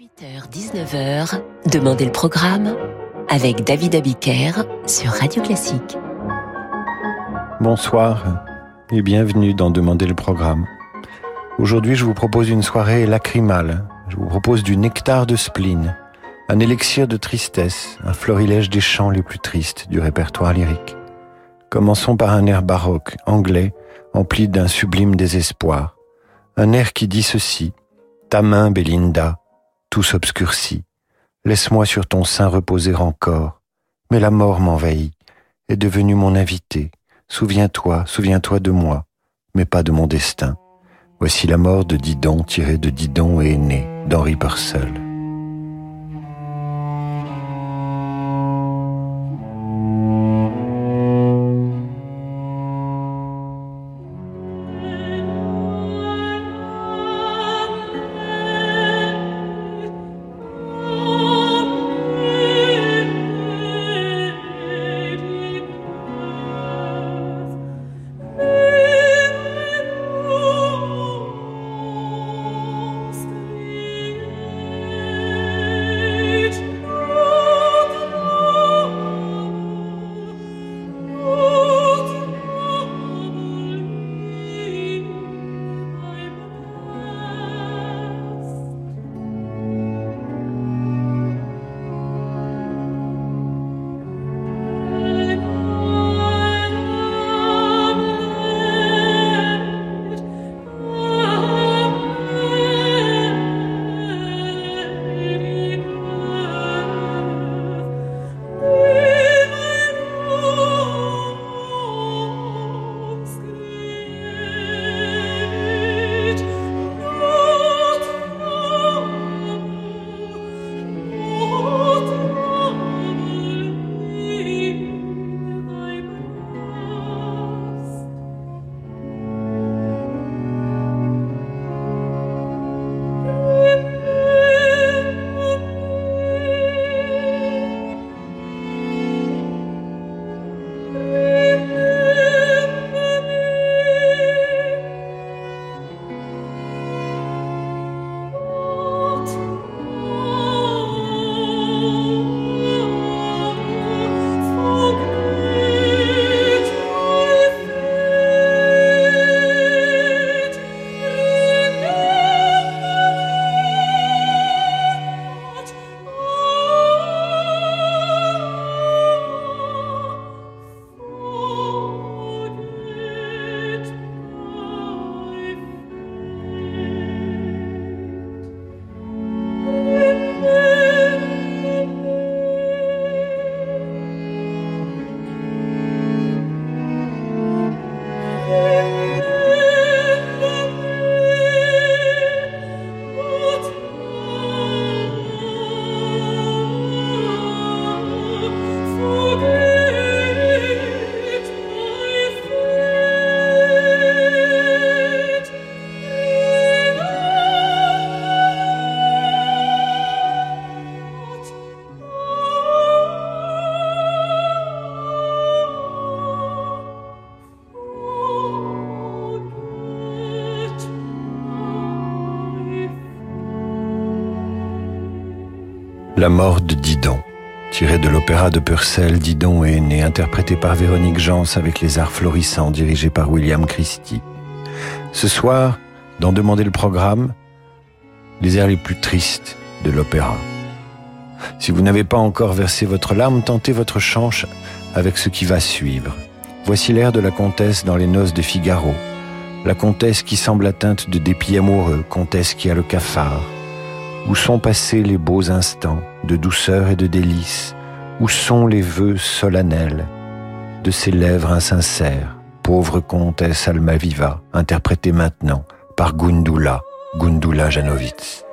18h-19h, Demandez le programme avec David Abiker sur Radio Classique. Bonsoir et bienvenue dans Demandez le programme. Aujourd'hui, je vous propose une soirée lacrymale. Je vous propose du nectar de spleen, un élixir de tristesse, un florilège des chants les plus tristes du répertoire lyrique. Commençons par un air baroque, anglais, empli d'un sublime désespoir. Un air qui dit ceci. Ta main, Belinda, tout s'obscurcit. Laisse-moi sur ton sein reposer encore. Mais la mort m'envahit, est devenue mon invité. Souviens-toi, souviens-toi de moi, mais pas de mon destin. Voici la mort de Didon tirée de Didon et aîné d'Henri Purcell. Mort de Didon, tiré de l'opéra de Purcell, Didon est né, interprété par Véronique Jans avec les arts florissants, dirigé par William Christie. Ce soir, dans Demander le programme, les airs les plus tristes de l'opéra. Si vous n'avez pas encore versé votre larme, tentez votre chance avec ce qui va suivre. Voici l'air de la comtesse dans les noces de Figaro. La comtesse qui semble atteinte de dépit amoureux, comtesse qui a le cafard, où sont passés les beaux instants de douceur et de délices? Où sont les vœux solennels de ces lèvres insincères? Pauvre comtesse Almaviva, interprétée maintenant par Gundula, Gundula Janowitz.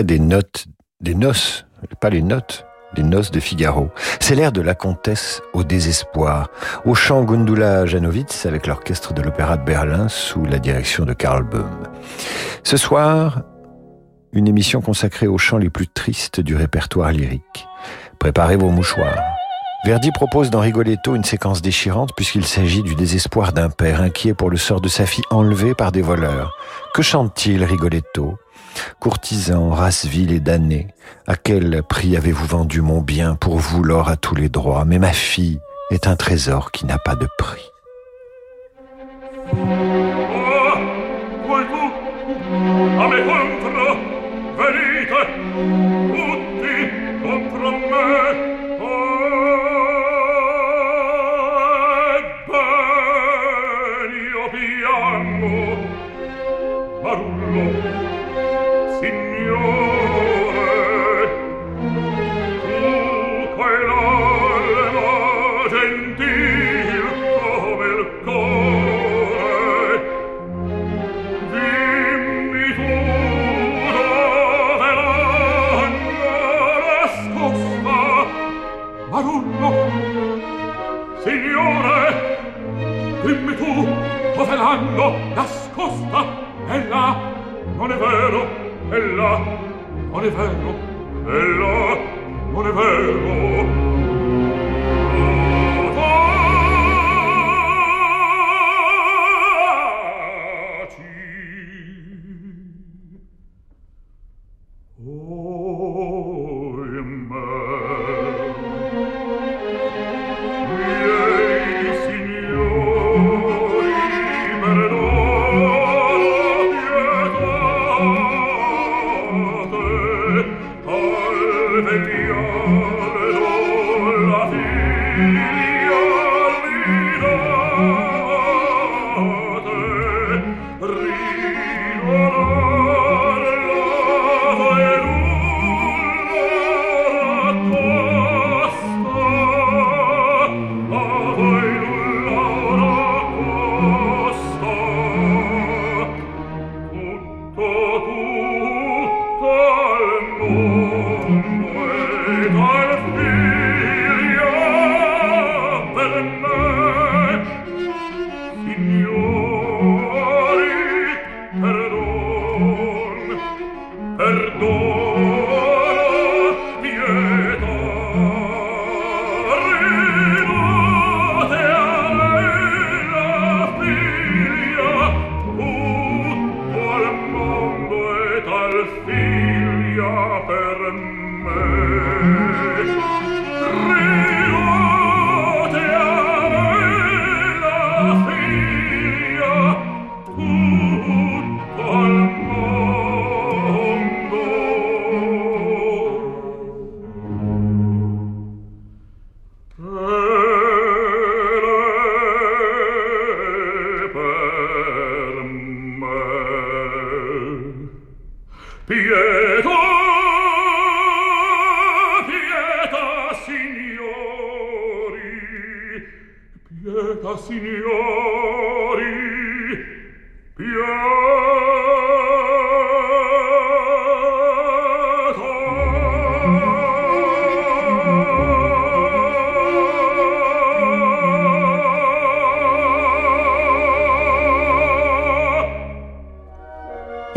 Des notes, des noces, pas les notes, des noces de Figaro. C'est l'air de la comtesse au désespoir, au chant Gundula Janowitz avec l'orchestre de l'Opéra de Berlin sous la direction de Karl Böhm. Ce soir, une émission consacrée aux chants les plus tristes du répertoire lyrique. Préparez vos mouchoirs. Verdi propose dans Rigoletto une séquence déchirante puisqu'il s'agit du désespoir d'un père inquiet pour le sort de sa fille enlevée par des voleurs. Que chante-t-il, Rigoletto? Courtisan, race vile et damné, à quel prix avez-vous vendu mon bien pour vous l'or à tous les droits? Mais ma fille est un trésor qui n'a pas de prix. Signori, pietà, Signori,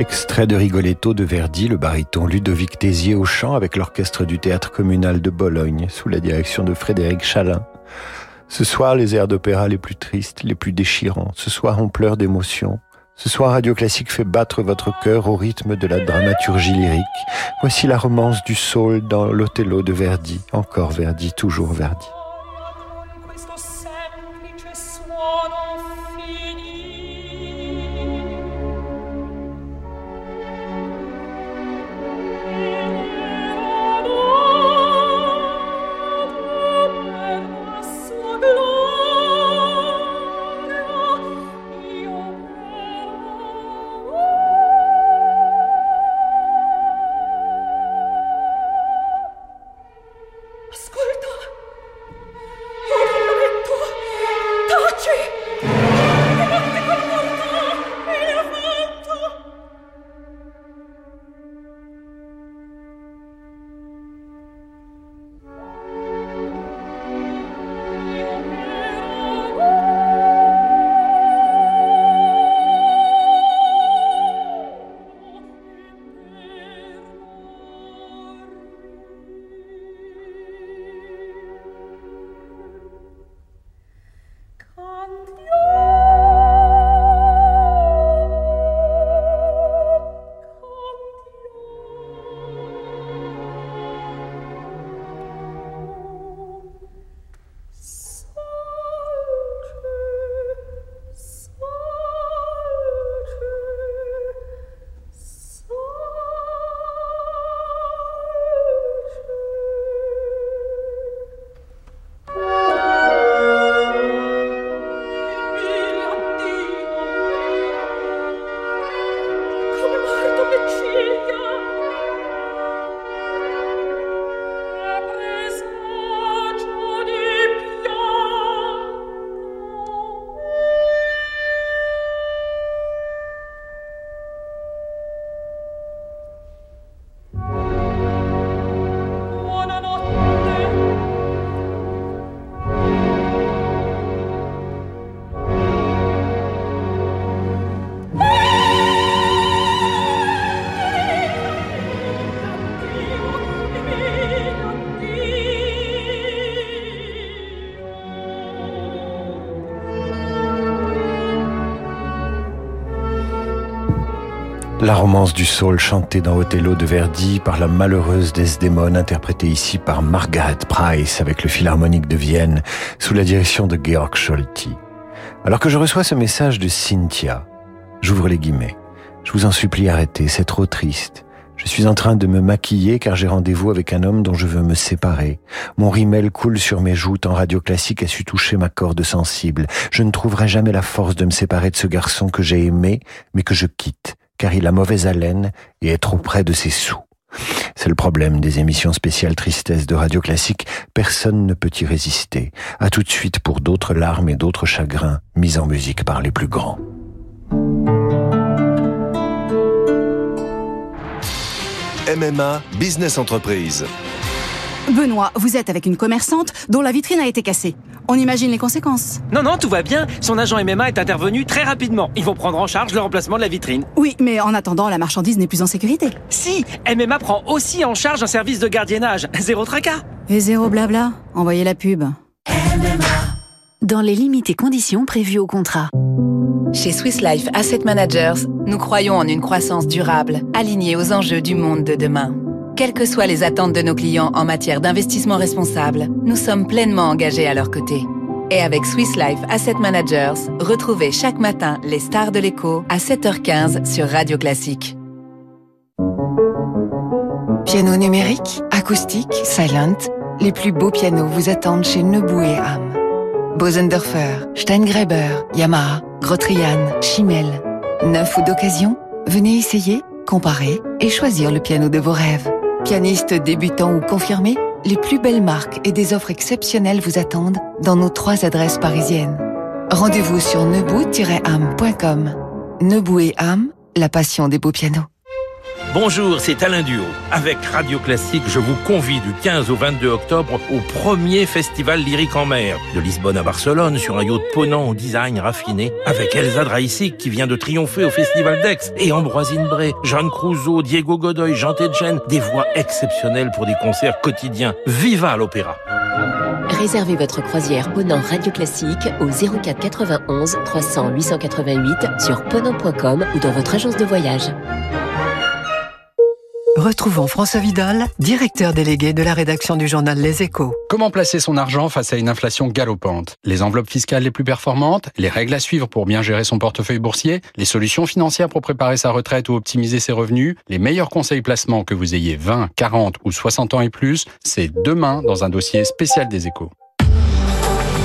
Extrait de Rigoletto de Verdi, le baryton Ludovic Tézier au chant avec l'orchestre du théâtre communal de Bologne sous la direction de Frédéric Chalin. Ce soir, les airs d'opéra les plus tristes, les plus déchirants. Ce soir, on pleure d'émotion. Ce soir, Radio Classique fait battre votre cœur au rythme de la dramaturgie lyrique. Voici la romance du saule dans l'Othello de Verdi. Encore Verdi, toujours Verdi. La romance du saule chantée dans Othello de Verdi par la malheureuse Desdémone interprétée ici par Margaret Price avec le Philharmonique de Vienne sous la direction de Georg Scholti. Alors que je reçois ce message de Cynthia, j'ouvre les guillemets. Je vous en supplie arrêtez, c'est trop triste. Je suis en train de me maquiller car j'ai rendez-vous avec un homme dont je veux me séparer. Mon rimel coule sur mes joues tant radio classique a su toucher ma corde sensible. Je ne trouverai jamais la force de me séparer de ce garçon que j'ai aimé, mais que je quitte car il a mauvaise haleine et est trop près de ses sous. C'est le problème des émissions spéciales tristesse de Radio Classique. Personne ne peut y résister. À tout de suite pour d'autres larmes et d'autres chagrins mis en musique par les plus grands. MMA Business Entreprise. Benoît, vous êtes avec une commerçante dont la vitrine a été cassée. On imagine les conséquences. Non, non, tout va bien. Son agent MMA est intervenu très rapidement. Ils vont prendre en charge le remplacement de la vitrine. Oui, mais en attendant, la marchandise n'est plus en sécurité. Si, MMA prend aussi en charge un service de gardiennage. Zéro tracas. Et zéro blabla. Envoyez la pub. Dans les limites et conditions prévues au contrat. Chez Swiss Life Asset Managers, nous croyons en une croissance durable, alignée aux enjeux du monde de demain. Quelles que soient les attentes de nos clients en matière d'investissement responsable, nous sommes pleinement engagés à leur côté. Et avec Swiss Life Asset Managers, retrouvez chaque matin les stars de l'écho à 7h15 sur Radio Classique. Piano numérique, acoustique, silent, les plus beaux pianos vous attendent chez Nebou et Ham. Bosendorfer, Steingreber, Yamaha, Grotrian, Chimel. Neuf ou d'occasion Venez essayer, comparer et choisir le piano de vos rêves. Pianiste débutant ou confirmé, les plus belles marques et des offres exceptionnelles vous attendent dans nos trois adresses parisiennes. Rendez-vous sur nebou-am.com. Nebou et Am, la passion des beaux pianos. Bonjour, c'est Alain Duo. Avec Radio Classique, je vous convie du 15 au 22 octobre au premier festival lyrique en mer. De Lisbonne à Barcelone, sur un yacht ponant au design raffiné, avec Elsa Draisic qui vient de triompher au festival d'Aix, et Ambroisine Bray, Jeanne Crouzeau, Diego Godoy, Jean Tedjen, des voix exceptionnelles pour des concerts quotidiens. Viva l'opéra! Réservez votre croisière Ponant Radio Classique au 04 91 300 888 sur ponant.com ou dans votre agence de voyage. Retrouvons François Vidal, directeur délégué de la rédaction du journal Les Échos. Comment placer son argent face à une inflation galopante? Les enveloppes fiscales les plus performantes, les règles à suivre pour bien gérer son portefeuille boursier, les solutions financières pour préparer sa retraite ou optimiser ses revenus, les meilleurs conseils placement que vous ayez 20, 40 ou 60 ans et plus, c'est demain dans un dossier spécial des Échos.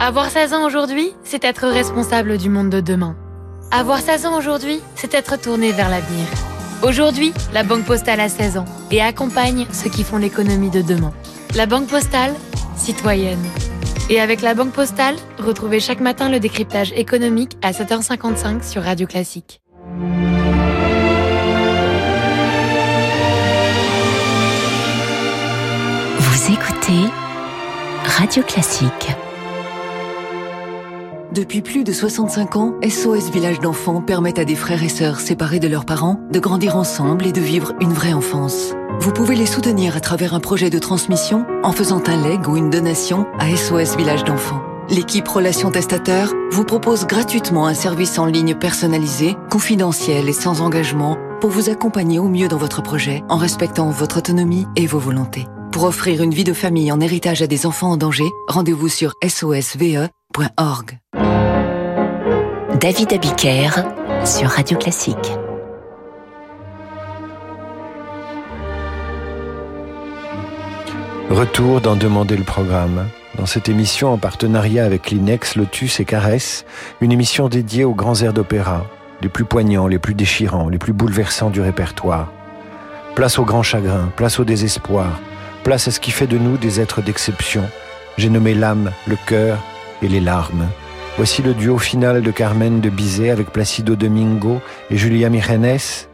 Avoir 16 ans aujourd'hui, c'est être responsable du monde de demain. Avoir 16 ans aujourd'hui, c'est être tourné vers l'avenir. Aujourd'hui, la Banque Postale a 16 ans et accompagne ceux qui font l'économie de demain. La Banque Postale, citoyenne. Et avec la Banque Postale, retrouvez chaque matin le décryptage économique à 7h55 sur Radio Classique. Vous écoutez Radio Classique. Depuis plus de 65 ans, SOS Village d'enfants permet à des frères et sœurs séparés de leurs parents de grandir ensemble et de vivre une vraie enfance. Vous pouvez les soutenir à travers un projet de transmission en faisant un leg ou une donation à SOS Village d'enfants. L'équipe Relations Testateurs vous propose gratuitement un service en ligne personnalisé, confidentiel et sans engagement pour vous accompagner au mieux dans votre projet en respectant votre autonomie et vos volontés. Pour offrir une vie de famille en héritage à des enfants en danger, rendez-vous sur sosve.org. David Abiker sur Radio Classique. Retour d'en demander le programme. Dans cette émission en partenariat avec l'Inex, Lotus et Caresse, une émission dédiée aux grands airs d'opéra, les plus poignants, les plus déchirants, les plus bouleversants du répertoire. Place au grand chagrin, place au désespoir, place à ce qui fait de nous des êtres d'exception. J'ai nommé l'âme, le cœur et les larmes. Voici le duo final de Carmen de Bizet avec Placido Domingo et Julia Mirenes.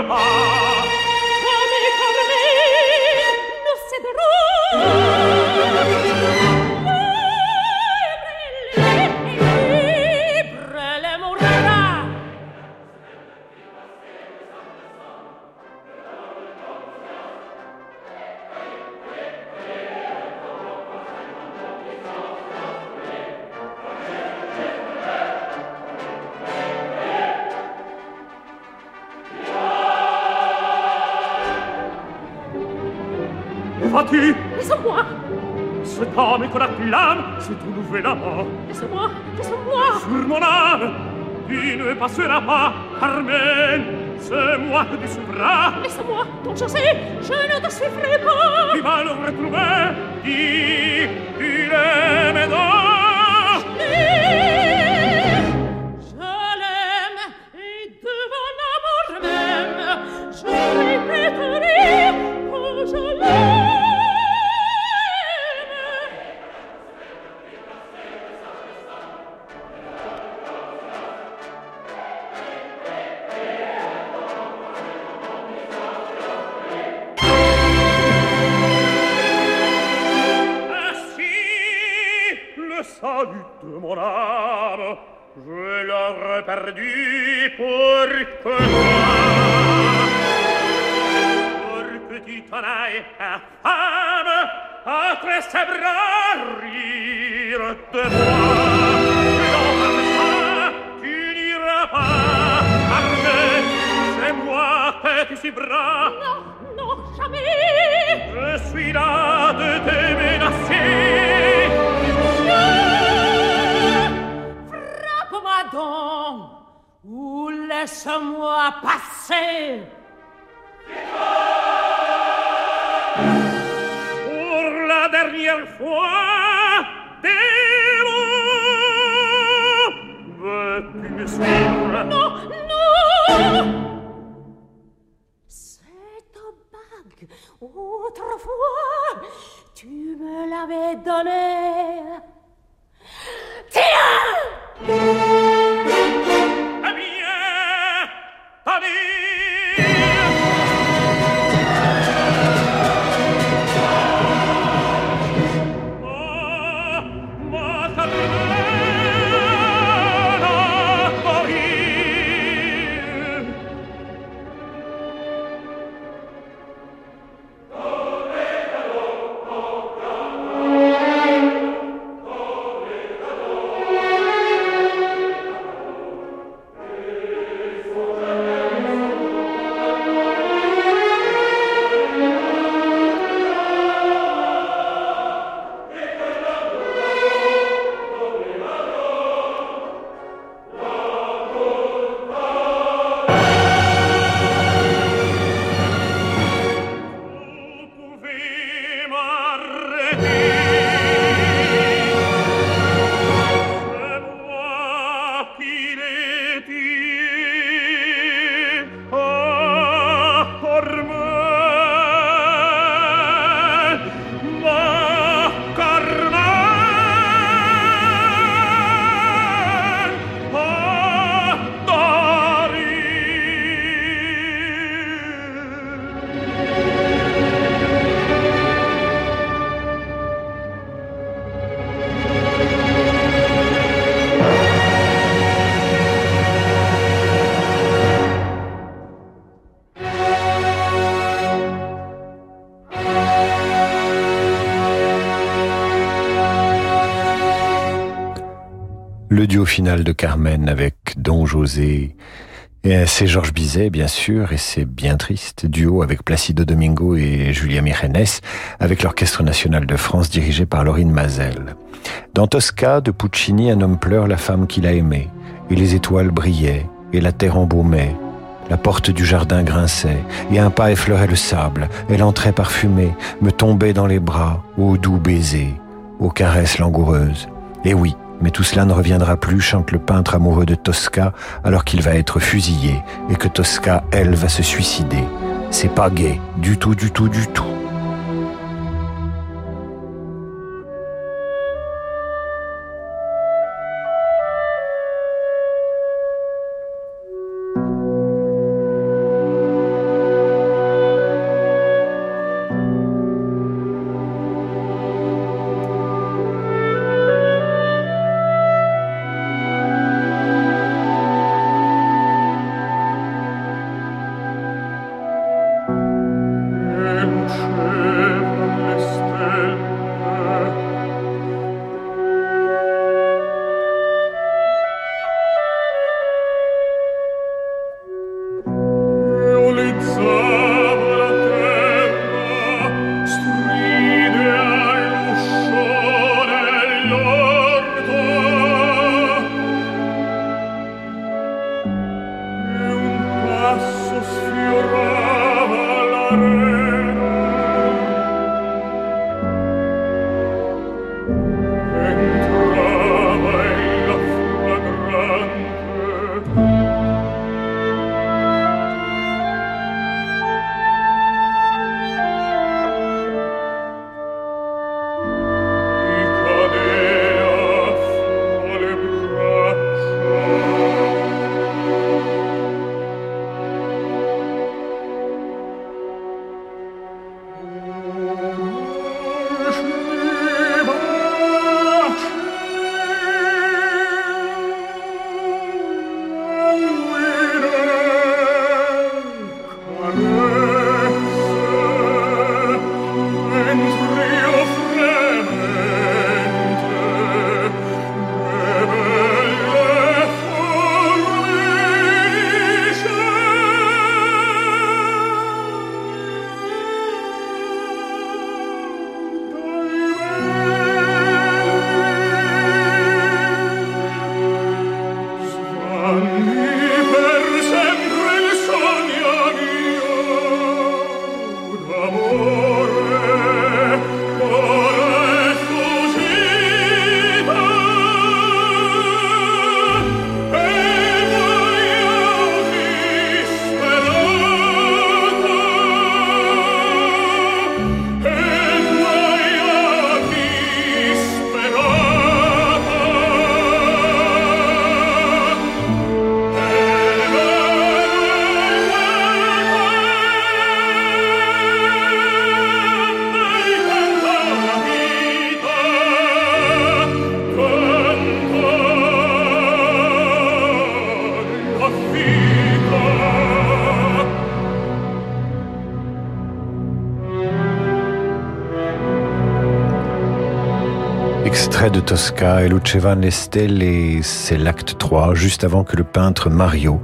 Goodbye. se trouve là-bas. Laisse-moi, laisse-moi. Sur mon âme, tu ne passeras pas, Carmen. C'est moi qui te suivra. Laisse-moi, Don José, je ne te suivrai pas. Tu vas le retrouver, dis, tu l'aimes donc. Rire de moi, que dans tu n'iras pas. Arrêtez, c'est moi qui s'y suivra. Non, non, jamais. Je suis là de te menacer. Frappe-moi donc ou laisse-moi passer. première fois des mots. Veux-tu me suivre? Non, non C'est un bague. Autrefois, tu me l'avais donné. Tiens de Carmen avec Don José. C'est Georges Bizet, bien sûr, et c'est bien triste. Duo avec Placido Domingo et Julia Mirenes, avec l'Orchestre National de France dirigé par Laurine Mazel. Dans Tosca de Puccini, un homme pleure la femme qu'il a aimée, et les étoiles brillaient, et la terre embaumait. La porte du jardin grinçait, et un pas effleurait le sable. Elle entrait parfumée, me tombait dans les bras, ô doux baiser, aux caresses langoureuses. Et oui, mais tout cela ne reviendra plus, chante le peintre amoureux de Tosca, alors qu'il va être fusillé, et que Tosca, elle, va se suicider. C'est pas gai, du tout, du tout, du tout. Tosca et Lucevan Estelle et c'est l'acte 3, juste avant que le peintre Mario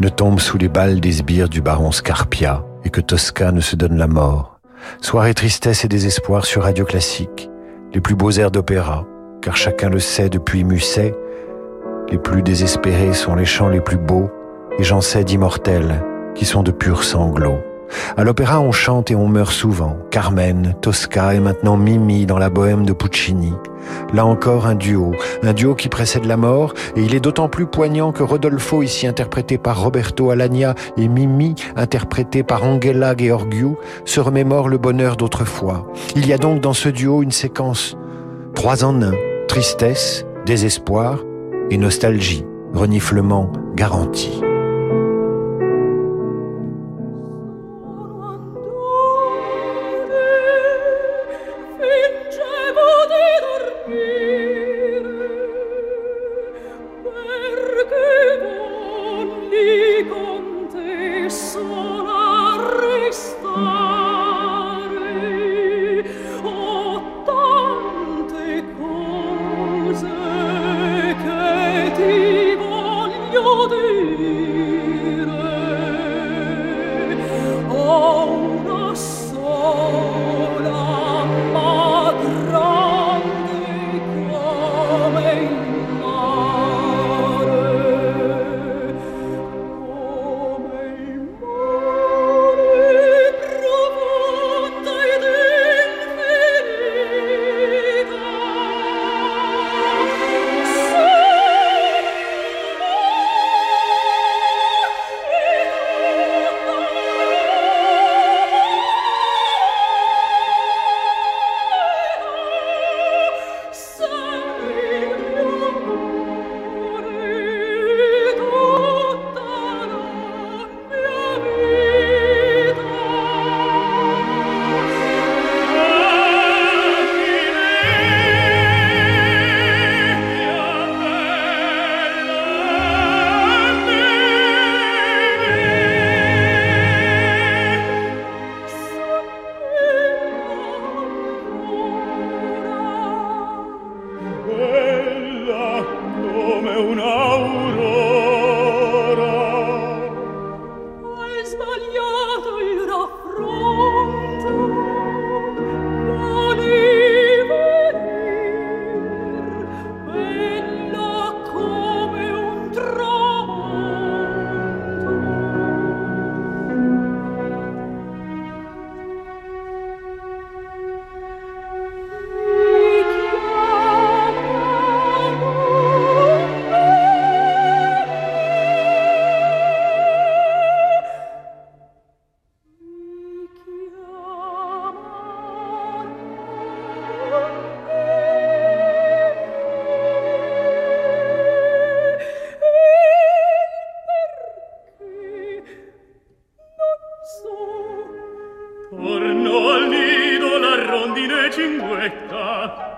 ne tombe sous les balles des sbires du baron Scarpia et que Tosca ne se donne la mort. Soirée tristesse et désespoir sur Radio Classique, les plus beaux airs d'opéra, car chacun le sait depuis Musset, les plus désespérés sont les chants les plus beaux, et j'en sais d'immortels qui sont de purs sanglots. À l'opéra, on chante et on meurt souvent. Carmen, Tosca et maintenant Mimi dans la bohème de Puccini. Là encore un duo, un duo qui précède la mort, et il est d'autant plus poignant que Rodolfo, ici interprété par Roberto Alagna, et Mimi, interprété par Angela Georgiou, se remémore le bonheur d'autrefois. Il y a donc dans ce duo une séquence trois en un, tristesse, désespoir et nostalgie, reniflement garanti. Orno al nido la rondine cinguetta.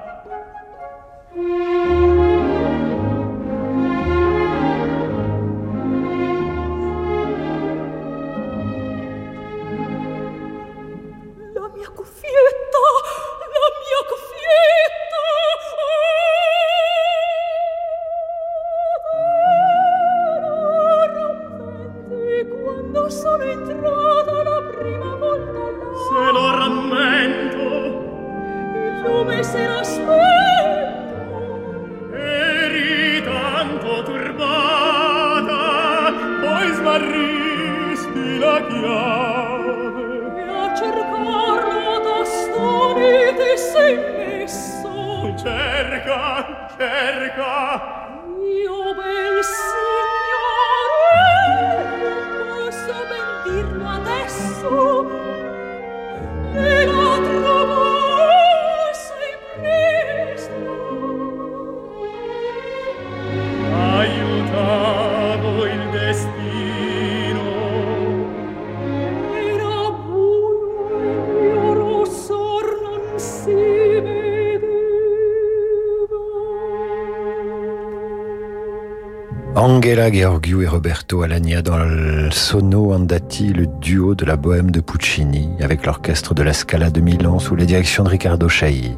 Et Roberto Alagna dans le Sono Andati, le duo de la bohème de Puccini, avec l'orchestre de la Scala de Milan sous la direction de Riccardo Chailly.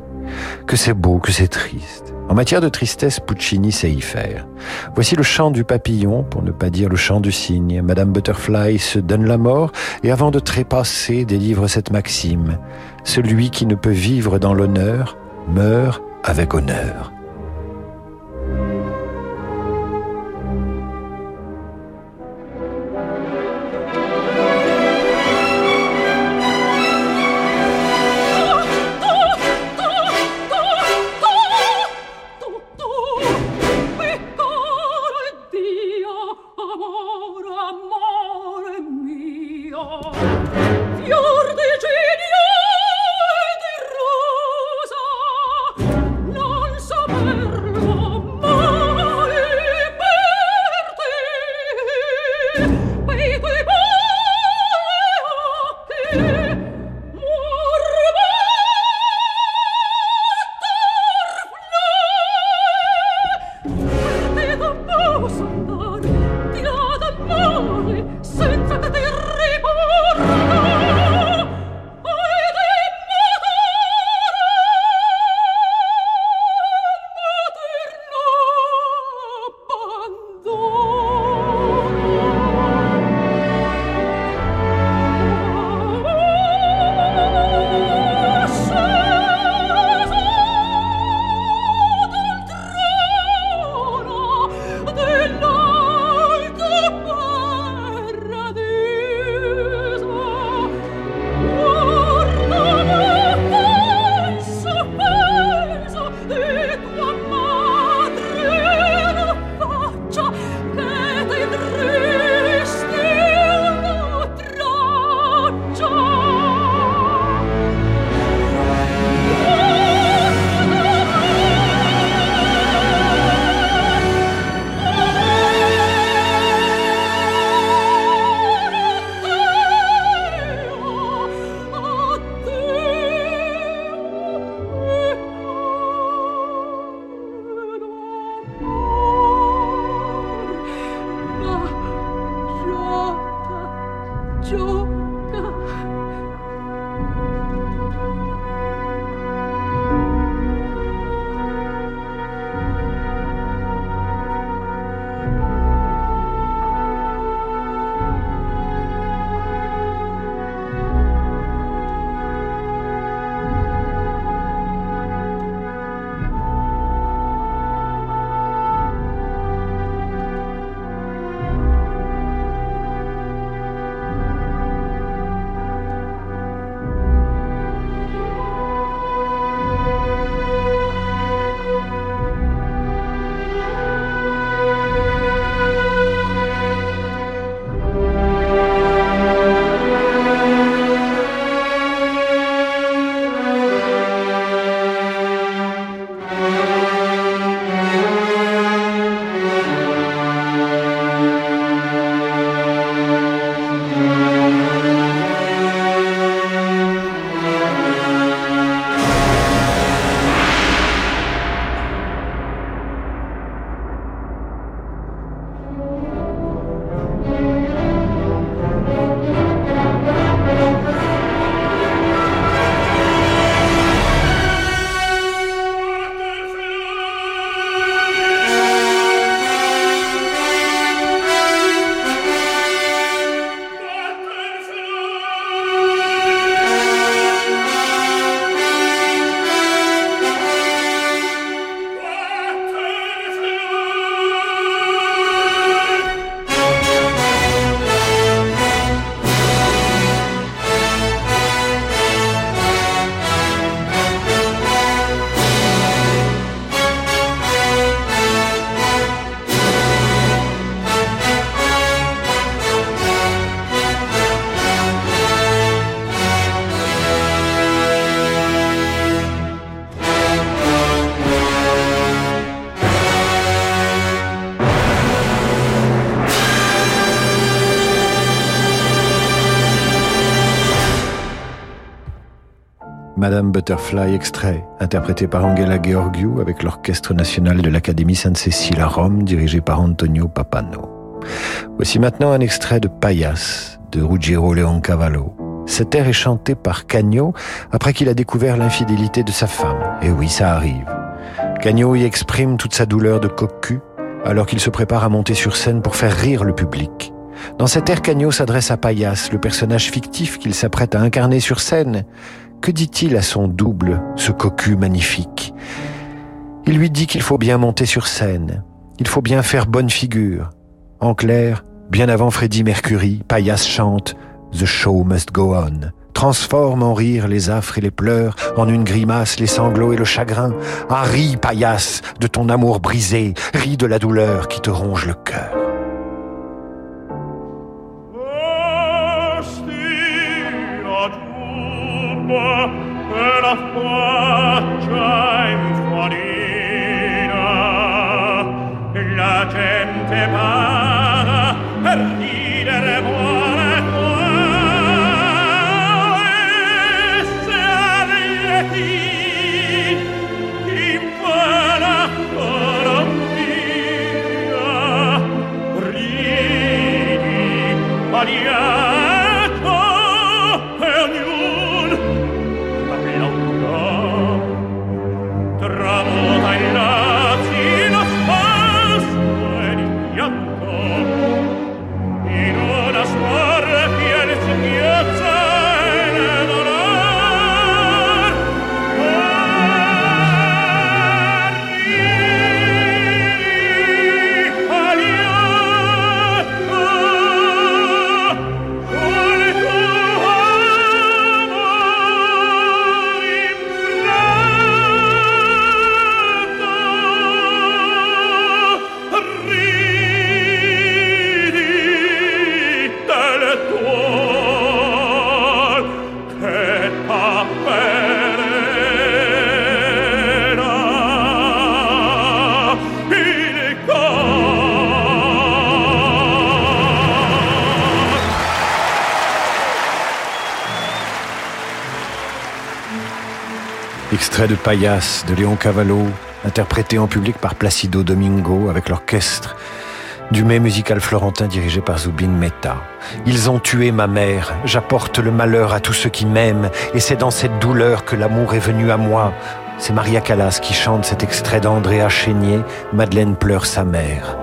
Que c'est beau, que c'est triste. En matière de tristesse, Puccini sait y faire. Voici le chant du papillon, pour ne pas dire le chant du cygne. Madame Butterfly se donne la mort et avant de trépasser délivre cette maxime. Celui qui ne peut vivre dans l'honneur meurt avec honneur. Butterfly extrait, interprété par Angela Georgiou avec l'Orchestre national de l'Académie Sainte-Cécile à Rome, dirigé par Antonio Papano. Voici maintenant un extrait de Payas de Ruggiero Leoncavallo. Cet air est chanté par Cagno après qu'il a découvert l'infidélité de sa femme. Et oui, ça arrive. Cagno y exprime toute sa douleur de cocu alors qu'il se prépare à monter sur scène pour faire rire le public. Dans cet air, Cagno s'adresse à Payas, le personnage fictif qu'il s'apprête à incarner sur scène. Que dit-il à son double, ce cocu magnifique? Il lui dit qu'il faut bien monter sur scène, il faut bien faire bonne figure. En clair, bien avant Freddie Mercury, Payas chante The show must go on transforme en rire les affres et les pleurs, en une grimace les sanglots et le chagrin. Ah, ris, paillasse, de ton amour brisé, ris de la douleur qui te ronge le cœur. La de Payas de Léon Cavallo, interprété en public par Placido Domingo avec l'orchestre du mai musical florentin dirigé par Zubin Mehta. Ils ont tué ma mère, j'apporte le malheur à tous ceux qui m'aiment, et c'est dans cette douleur que l'amour est venu à moi. C'est Maria Callas qui chante cet extrait d'Andrea Chénier, Madeleine pleure sa mère.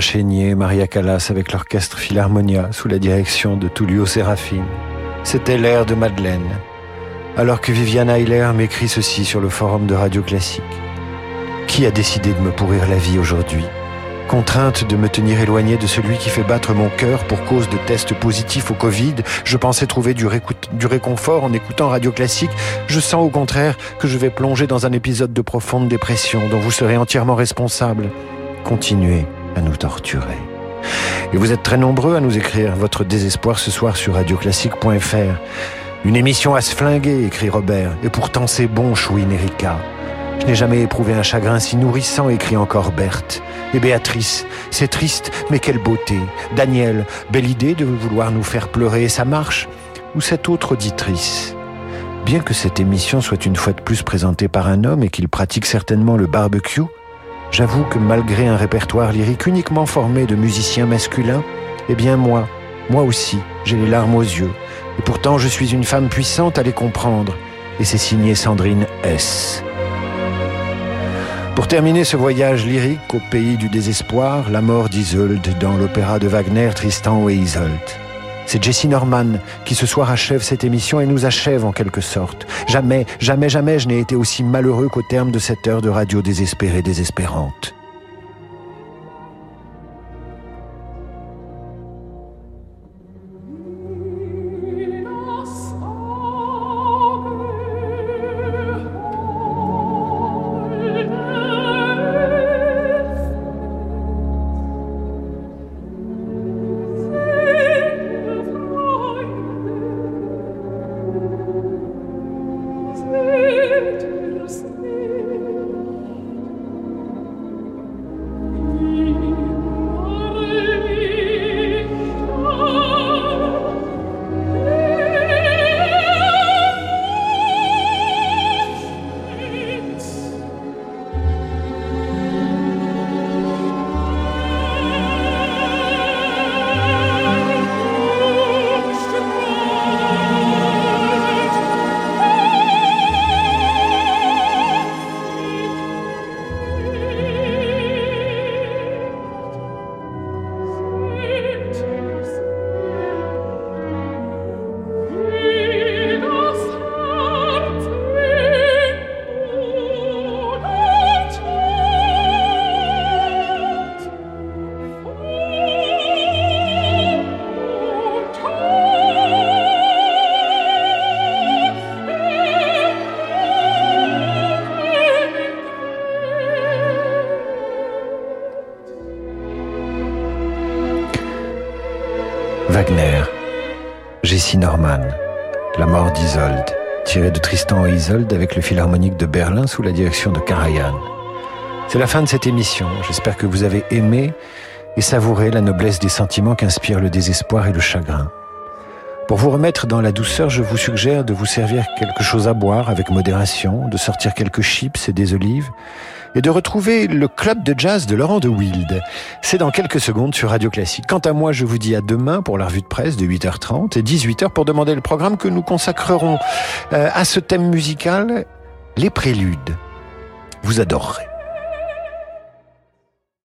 Chénier, Maria Callas avec l'orchestre Philharmonia sous la direction de Tullio Serafine. C'était l'air de Madeleine. Alors que Viviane Heiler m'écrit ceci sur le forum de Radio Classique. Qui a décidé de me pourrir la vie aujourd'hui? Contrainte de me tenir éloigné de celui qui fait battre mon cœur pour cause de tests positifs au Covid, je pensais trouver du, du, réconfort en écoutant Radio Classique. Je sens au contraire que je vais plonger dans un épisode de profonde dépression dont vous serez entièrement responsable. Continuez à nous torturer. Et vous êtes très nombreux à nous écrire votre désespoir ce soir sur radioclassique.fr. Une émission à se flinguer, écrit Robert, et pourtant c'est bon, chouine Erika. Je n'ai jamais éprouvé un chagrin si nourrissant, écrit encore Berthe. Et Béatrice, c'est triste, mais quelle beauté. Daniel, belle idée de vouloir nous faire pleurer, ça marche. Ou cette autre auditrice? Bien que cette émission soit une fois de plus présentée par un homme et qu'il pratique certainement le barbecue, j'avoue que malgré un répertoire lyrique uniquement formé de musiciens masculins, eh bien moi, moi aussi, j'ai les larmes aux yeux. Et pourtant, je suis une femme puissante à les comprendre. Et c'est signé Sandrine S. Pour terminer ce voyage lyrique au pays du désespoir, la mort d'Isolde dans l'opéra de Wagner Tristan et Isolde. C'est Jessie Norman qui ce soir achève cette émission et nous achève en quelque sorte. Jamais, jamais, jamais je n'ai été aussi malheureux qu'au terme de cette heure de radio désespérée, désespérante. Norman, La mort d'Isolde, tiré de Tristan et Isolde avec le Philharmonique de Berlin sous la direction de Karajan. C'est la fin de cette émission. J'espère que vous avez aimé et savouré la noblesse des sentiments qu'inspirent le désespoir et le chagrin. Pour vous remettre dans la douceur, je vous suggère de vous servir quelque chose à boire avec modération, de sortir quelques chips et des olives, et de retrouver le club de jazz de Laurent de Wild. C'est dans quelques secondes sur Radio Classique. Quant à moi, je vous dis à demain pour la revue de presse de 8h30 et 18h pour demander le programme que nous consacrerons euh, à ce thème musical, les préludes. Vous adorerez.